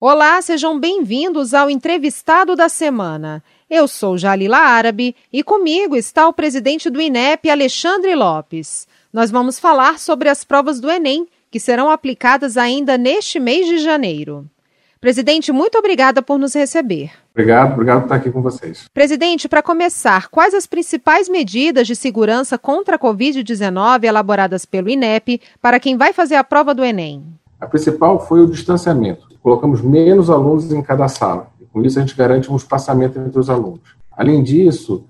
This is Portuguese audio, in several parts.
Olá, sejam bem-vindos ao Entrevistado da Semana. Eu sou Jalila Árabe e comigo está o presidente do INEP, Alexandre Lopes. Nós vamos falar sobre as provas do Enem, que serão aplicadas ainda neste mês de janeiro. Presidente, muito obrigada por nos receber. Obrigado, obrigado por estar aqui com vocês. Presidente, para começar, quais as principais medidas de segurança contra a Covid-19 elaboradas pelo INEP para quem vai fazer a prova do Enem? A principal foi o distanciamento colocamos menos alunos em cada sala. E com isso, a gente garante um espaçamento entre os alunos. Além disso,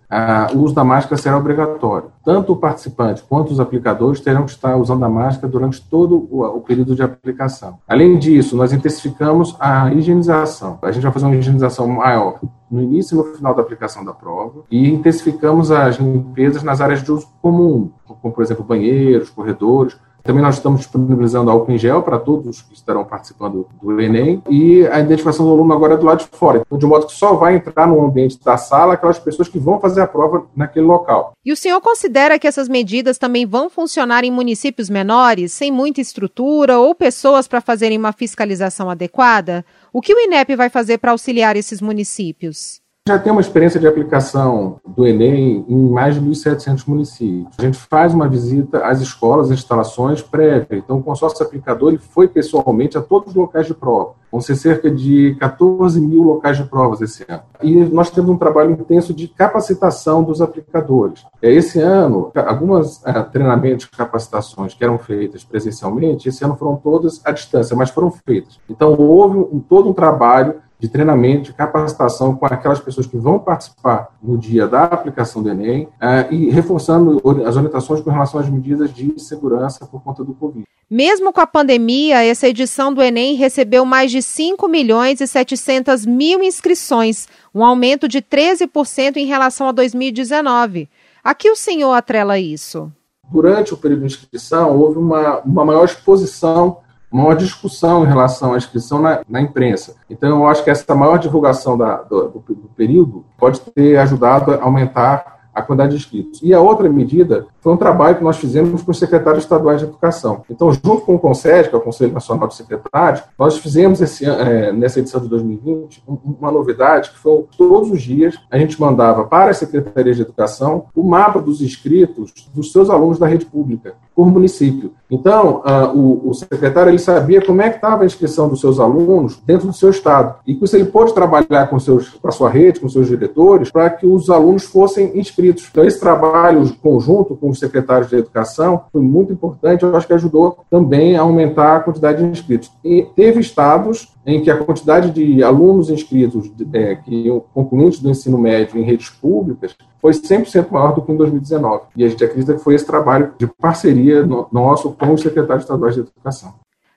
o uso da máscara será obrigatório. Tanto o participante quanto os aplicadores terão que estar usando a máscara durante todo o período de aplicação. Além disso, nós intensificamos a higienização. A gente vai fazer uma higienização maior no início e no final da aplicação da prova e intensificamos as limpezas nas áreas de uso comum, como, por exemplo, banheiros, corredores, também nós estamos disponibilizando álcool em gel para todos que estarão participando do Enem e a identificação do aluno agora é do lado de fora, então, de modo que só vai entrar no ambiente da sala aquelas pessoas que vão fazer a prova naquele local. E o senhor considera que essas medidas também vão funcionar em municípios menores, sem muita estrutura ou pessoas para fazerem uma fiscalização adequada? O que o INEP vai fazer para auxiliar esses municípios? Já tem uma experiência de aplicação do Enem em mais de 1.700 municípios. A gente faz uma visita às escolas, instalações prévia. Então, o consórcio aplicador ele foi pessoalmente a todos os locais de prova. Vão ser cerca de 14 mil locais de provas esse ano. E nós temos um trabalho intenso de capacitação dos aplicadores. É, esse ano, algumas uh, treinamentos, capacitações que eram feitas presencialmente, esse ano foram todas à distância, mas foram feitas. Então, houve um, todo um trabalho de treinamento, de capacitação com aquelas pessoas que vão participar no dia da aplicação do Enem uh, e reforçando as orientações com relação às medidas de segurança por conta do Covid. Mesmo com a pandemia, essa edição do Enem recebeu mais de 5 milhões e 700 mil inscrições, um aumento de 13% em relação a 2019. A que o senhor atrela isso? Durante o período de inscrição, houve uma, uma maior exposição uma discussão em relação à inscrição na, na, imprensa. Então, eu acho que essa maior divulgação da, do, do, período pode ter ajudado a aumentar a quantidade de inscritos. E a outra medida foi um trabalho que nós fizemos com os secretários estaduais de educação. Então, junto com o CONSED, que é o Conselho Nacional de Secretários, nós fizemos esse, é, nessa edição de 2020 uma novidade que foi todos os dias a gente mandava para as secretarias de educação o mapa dos inscritos dos seus alunos da rede pública por município. Então, uh, o, o, secretário ele sabia como é que estava a inscrição dos seus alunos dentro do seu estado. E com isso ele pôde trabalhar com, seus, com a sua rede, com seus diretores, para que os alunos fossem inscritos. Então, esse trabalho conjunto com os secretários de educação foi muito importante, eu acho que ajudou também a aumentar a quantidade de inscritos. E teve estados em que a quantidade de alunos inscritos é, que concluintes do ensino médio em redes públicas foi 100% maior do que em 2019. E a gente acredita que foi esse trabalho de parceria nosso com os secretários estaduais de educação.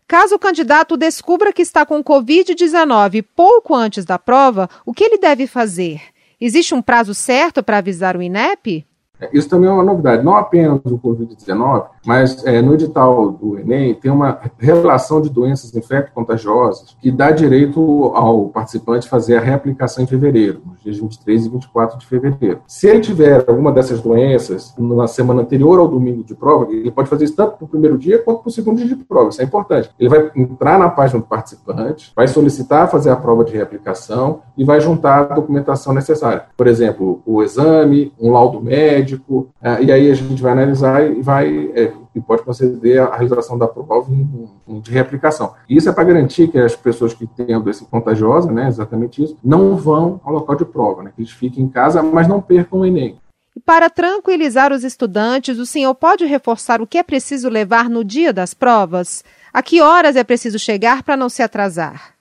Caso o candidato descubra que está com Covid-19 pouco antes da prova, o que ele deve fazer? Existe um prazo certo para avisar o INEP? Isso também é uma novidade, não apenas do Covid-19, mas é, no edital do Enem tem uma relação de doenças infecto-contagiosas que dá direito ao participante fazer a reaplicação em fevereiro, nos dias 23 e 24 de fevereiro. Se ele tiver alguma dessas doenças na semana anterior ao domingo de prova, ele pode fazer isso tanto para o primeiro dia quanto para o segundo dia de prova, isso é importante. Ele vai entrar na página do participante, vai solicitar fazer a prova de reaplicação e vai juntar a documentação necessária. Por exemplo, o exame, um laudo médico, é, e aí a gente vai analisar e vai é, e pode conceder a realização da prova de reaplicação. Isso é para garantir que as pessoas que têm a doença contagiosa, né, exatamente isso, não vão ao local de prova, né, que eles fiquem em casa, mas não percam o Enem. E para tranquilizar os estudantes, o senhor pode reforçar o que é preciso levar no dia das provas? A que horas é preciso chegar para não se atrasar?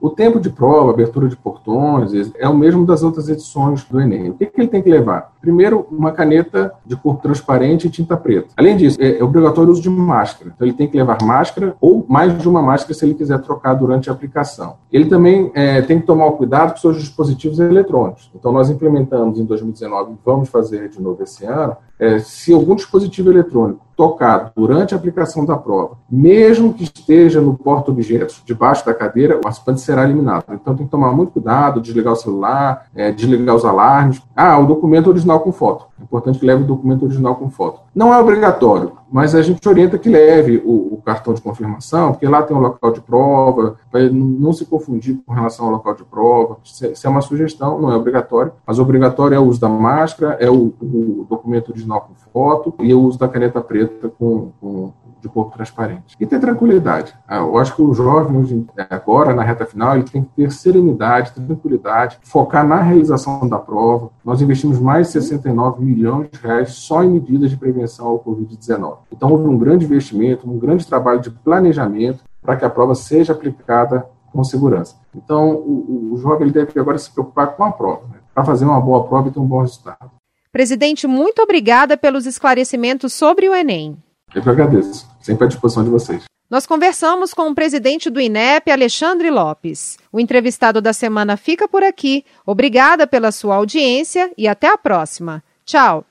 O tempo de prova, abertura de portões, é o mesmo das outras edições do Enem. O que, que ele tem que levar? Primeiro, uma caneta de cor transparente e tinta preta. Além disso, é, é obrigatório o uso de máscara. Então, ele tem que levar máscara ou mais de uma máscara se ele quiser trocar durante a aplicação. Ele também é, tem que tomar cuidado com seus dispositivos eletrônicos. Então, nós implementamos em 2019, vamos fazer de novo esse ano, é, se algum dispositivo eletrônico tocar durante a aplicação da prova, mesmo que esteja no porta-objetos, debaixo da cadeira, o participante será eliminado. Então tem que tomar muito cuidado, desligar o celular, é, desligar os alarmes. Ah, o documento original com foto. É importante que leve o documento original com foto. Não é obrigatório, mas a gente orienta que leve o, o cartão de confirmação, porque lá tem o local de prova, para não se confundir com relação ao local de prova. Isso é uma sugestão, não é obrigatório, mas obrigatório é o uso da máscara, é o, o documento original com foto e o uso da caneta preta com, com de corpo transparente. E ter tranquilidade. Ah, eu acho que o jovem, agora, na reta final, ele tem que ter serenidade, tranquilidade, focar na realização da prova. Nós investimos mais de 69 milhões de reais só em medidas de prevenção ao Covid-19. Então, houve um grande investimento, um grande trabalho de planejamento para que a prova seja aplicada com segurança. Então, o, o jovem ele deve agora se preocupar com a prova, né? para fazer uma boa prova e ter um bom resultado. Presidente, muito obrigada pelos esclarecimentos sobre o Enem. Eu que agradeço. Sempre à disposição de vocês. Nós conversamos com o presidente do INEP, Alexandre Lopes. O entrevistado da semana fica por aqui. Obrigada pela sua audiência e até a próxima. Tchau.